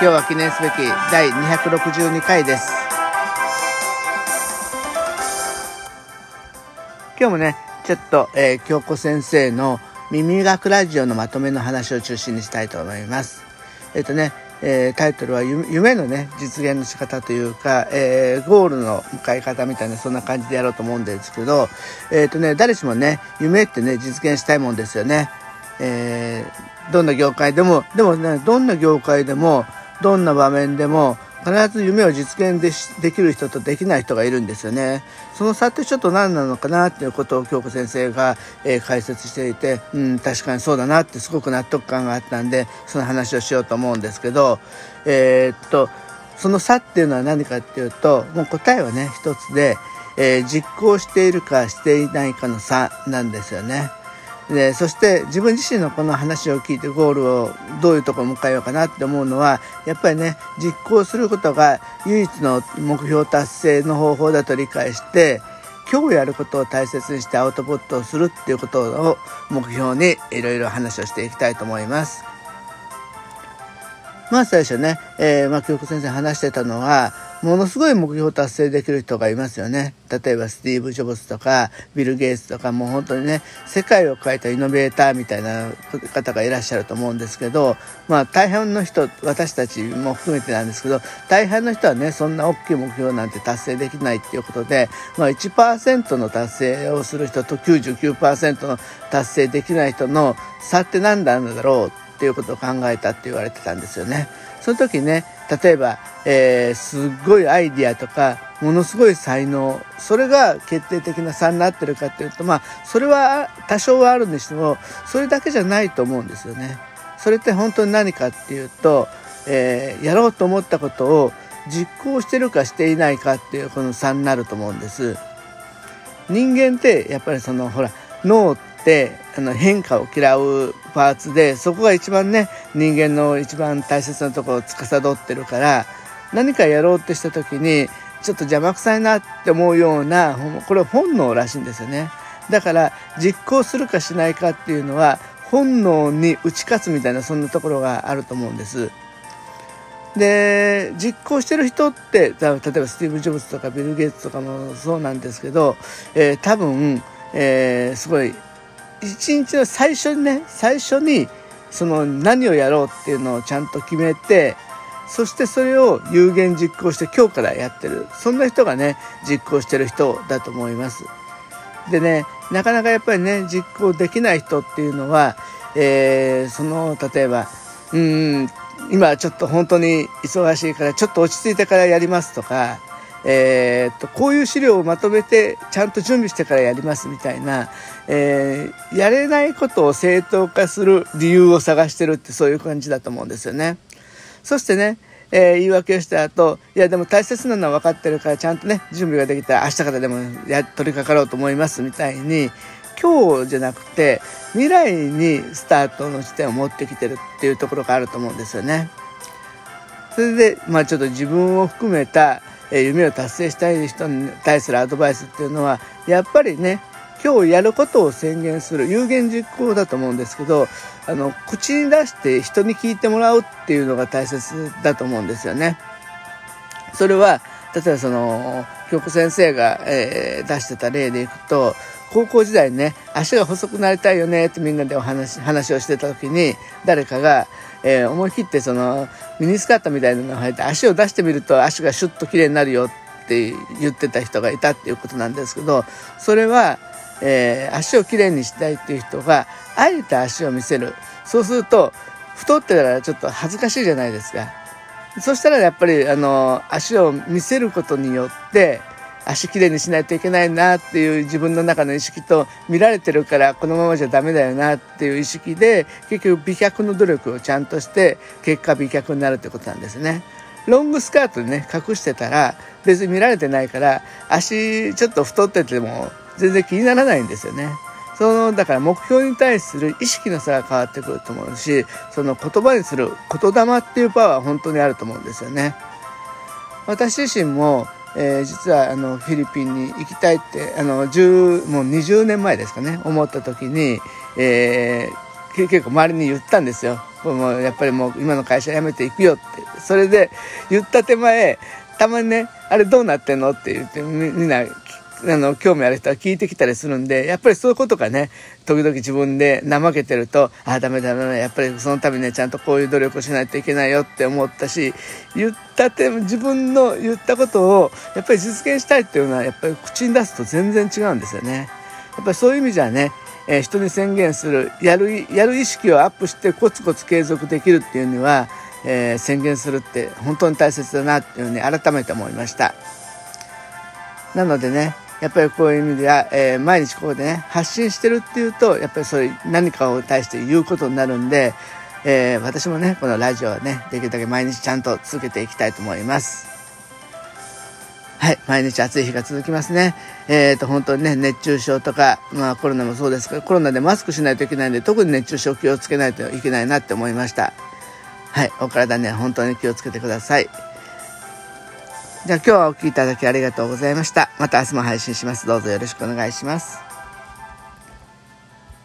今日は記念すべき第262回です。今日もねちょっと、えー、京子先生の耳学ラジオのまとめの話を中心にしたいと思います。えっ、とねえー、タイトルは夢のね実現の仕方というか、えー、ゴールの迎え方みたいなそんな感じでやろうと思うんですけどえっ、とね誰しもね夢ってね実現したいもんですよね。え、どんな業界でもでもねどんな業界でもどんな場面でも必ず夢を実現でできる人とできない人がいるんですよね。その差ってちょっと何なのかなっていうことを京子先生が、えー、解説していて、うん、確かにそうだなってすごく納得感があったんで、その話をしようと思うんですけど、えー、っと、その差っていうのは何かっていうと、もう答えはね、一つで、えー、実行しているかしていないかの差なんですよね。でそして自分自身のこの話を聞いてゴールをどういうところに向かえようかなって思うのはやっぱりね実行することが唯一の目標達成の方法だと理解して今日やることを大切にしてアウトプットをするっていうことを目標にいろいろ話をしていきたいと思います。まあ最初ね、えー、まあ教育先生話してたのはものすごい目標達成できる人がいますよね。例えばスティーブ・ジョブズとかビル・ゲイツとかもう本当にね世界を変えたイノベーターみたいな方がいらっしゃると思うんですけどまあ大半の人私たちも含めてなんですけど大半の人はねそんな大きい目標なんて達成できないっていうことで、まあ、1%の達成をする人と99%の達成できない人の差って何なんだろうっていうことを考えたって言われてたんですよね。その時ね例えば、えー、すっごいアイディアとかものすごい才能それが決定的な差になってるかっていうとまあそれは多少はあるにしてもそれだけじゃないと思うんですよね。それって本当に何かっていうと、えー、やろうと思ったことを実行してるかしていないかっていうこの差になると思うんです。人間ってやっぱりそのほら脳ってあの変化を嫌うパーツでそこが一番ね人間の一番大切なところを司ってるから何かやろうってした時にちょっと邪魔くさいなって思うようなこれ本能らしいんですよね。だから実行するかしないかっていうのは本能に打ち勝つみたいなそんなところがあると思うんです。で実行してる人って例えばスティーブ・ジョブズとかビル・ゲイツとかもそうなんですけど、えー、多分、えー、すごい一日の最初にね最初にその何をやろうっていうのをちゃんと決めてそしてそれを有言実行して今日からやってるそんな人がね実行してる人だと思います。でねなかなかやっぱりね実行できない人っていうのは、えー、その例えばうん今ちょっと本当に忙しいからちょっと落ち着いてからやりますとかえー、っとこういう資料をまとめてちゃんと準備してからやりますみたいな、えー、やれないことを正当化する理由を探してるってそういう感じだと思うんですよね。そしてね、えー、言い訳をした後いやでも大切なのは分かってるからちゃんとね準備ができたら明日からでもや取り掛かろうと思いますみたいに今日じゃなくて未来にスタートの地点を持ってきてるっていうところがあると思うんですよね。それでまあちょっと自分を含めた夢を達成したい人に対するアドバイスっていうのはやっぱりね今日やることを宣言する有言実行だと思うんですけどあの口に出して人に聞いてもらうっていうのが大切だと思うんですよね。それは例えばその京子先生が、えー、出してた例でいくと高校時代にね足が細くなりたいよねってみんなでお話話をしてた時に誰かがえー、思い切ってそのミニスカートみたいなのを履いて足を出してみると足がシュッと綺麗になるよって言ってた人がいたっていうことなんですけどそれは、えー、足をきれいにしたいっていう人があえて足を見せるそうすると太ってたらちょっと恥ずかしいじゃないですか。そしたらやっぱりあの足を見せることによって足きれいにしないといけないなっていう自分の中の意識と見られてるからこのままじゃダメだよなっていう意識で結局美脚の努力をちゃんとして結果美脚になるってことなんですね。ロングスカートでね隠してたら別に見られてないから足ちょっと太ってても全然気にならないんですよね。そのだから目標に対する意識の差が変わってくると思うしその言葉にする言霊っていうパワーは本当にあると思うんですよね。私自身も、えー、実はあのフィリピンに行きたいってあの10もう20年前ですかね思った時に、えー、結構周りに言ったんですよ。もうやっぱりもう今の会社辞めていくよってそれで言った手前たまにねあれどうなってんのって言ってみんな聞あの、興味ある人は聞いてきたりするんで、やっぱりそういうことがね、時々自分で怠けてると、ああ、ダメダメやっぱりそのためね、ちゃんとこういう努力をしないといけないよって思ったし、言ったて、自分の言ったことを、やっぱり実現したいっていうのは、やっぱり口に出すと全然違うんですよね。やっぱりそういう意味じゃね、えー、人に宣言する、やる、やる意識をアップしてコツコツ継続できるっていうには、えー、宣言するって本当に大切だなっていうふうに改めて思いました。なのでね、やっぱりこういう意味では、えー、毎日ここでね、発信してるっていうと、やっぱりそういう何かを対して言うことになるんで、えー、私もね、このラジオはね、できるだけ毎日ちゃんと続けていきたいと思います。はい、毎日暑い日が続きますね。えっ、ー、と、本当にね、熱中症とか、まあコロナもそうですけど、コロナでマスクしないといけないんで、特に熱中症気をつけないといけないなって思いました。はい、お体ね、本当に気をつけてください。じゃあ今日はお聴きいただきありがとうございました。また明日も配信します。どうぞよろしくお願いします。